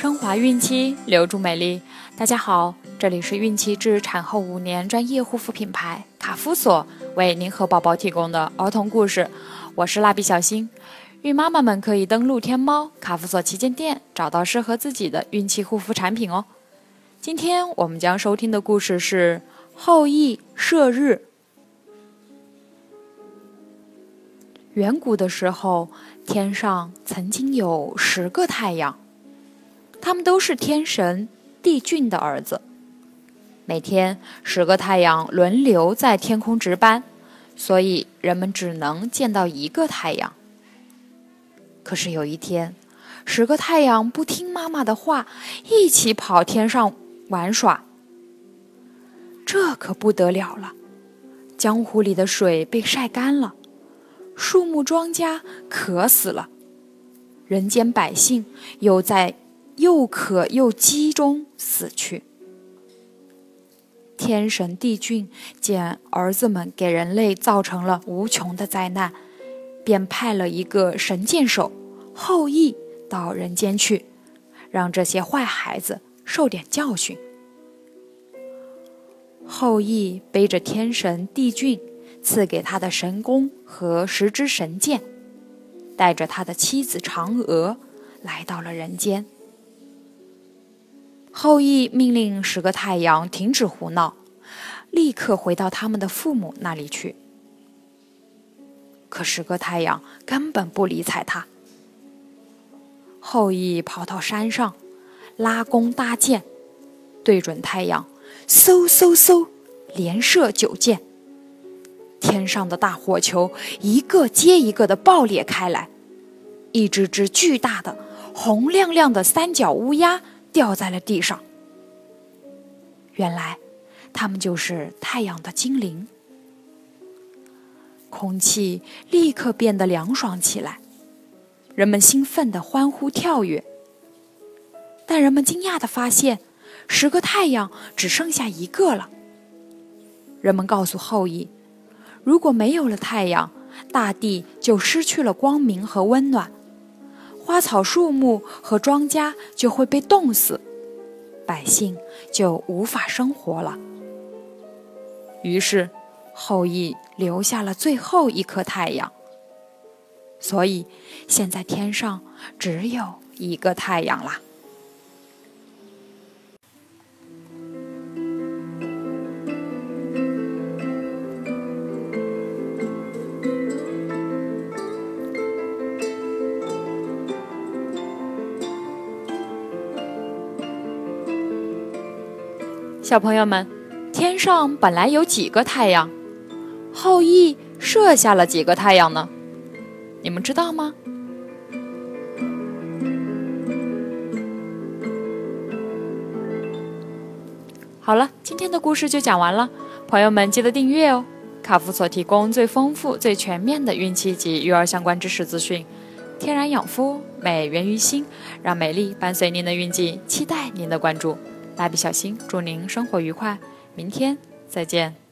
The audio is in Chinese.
升华孕期，留住美丽。大家好，这里是孕期至产后五年专业护肤品牌卡夫索为您和宝宝提供的儿童故事。我是蜡笔小新，孕妈妈们可以登录天猫卡夫索旗舰店，找到适合自己的孕期护肤产品哦。今天我们将收听的故事是后羿射日。远古的时候，天上曾经有十个太阳。他们都是天神帝俊的儿子。每天十个太阳轮流在天空值班，所以人们只能见到一个太阳。可是有一天，十个太阳不听妈妈的话，一起跑天上玩耍。这可不得了了！江湖里的水被晒干了，树木庄稼渴死了，人间百姓又在。又渴又饥中死去。天神帝俊见儿子们给人类造成了无穷的灾难，便派了一个神箭手后羿到人间去，让这些坏孩子受点教训。后羿背着天神帝俊赐给他的神弓和十支神箭，带着他的妻子嫦娥来到了人间。后羿命令十个太阳停止胡闹，立刻回到他们的父母那里去。可十个太阳根本不理睬他。后羿跑到山上，拉弓搭箭，对准太阳，嗖嗖嗖，连射九箭。天上的大火球一个接一个的爆裂开来，一只只巨大的、红亮亮的三角乌鸦。掉在了地上。原来，他们就是太阳的精灵。空气立刻变得凉爽起来，人们兴奋地欢呼跳跃。但人们惊讶地发现，十个太阳只剩下一个了。人们告诉后羿，如果没有了太阳，大地就失去了光明和温暖。花草树木和庄稼就会被冻死，百姓就无法生活了。于是，后羿留下了最后一颗太阳。所以，现在天上只有一个太阳啦。小朋友们，天上本来有几个太阳？后羿射下了几个太阳呢？你们知道吗？好了，今天的故事就讲完了，朋友们记得订阅哦。卡夫所提供最丰富、最全面的孕期及育儿相关知识资讯，天然养肤，美源于心，让美丽伴随您的孕期，期待您的关注。蜡笔小新，祝您生活愉快，明天再见。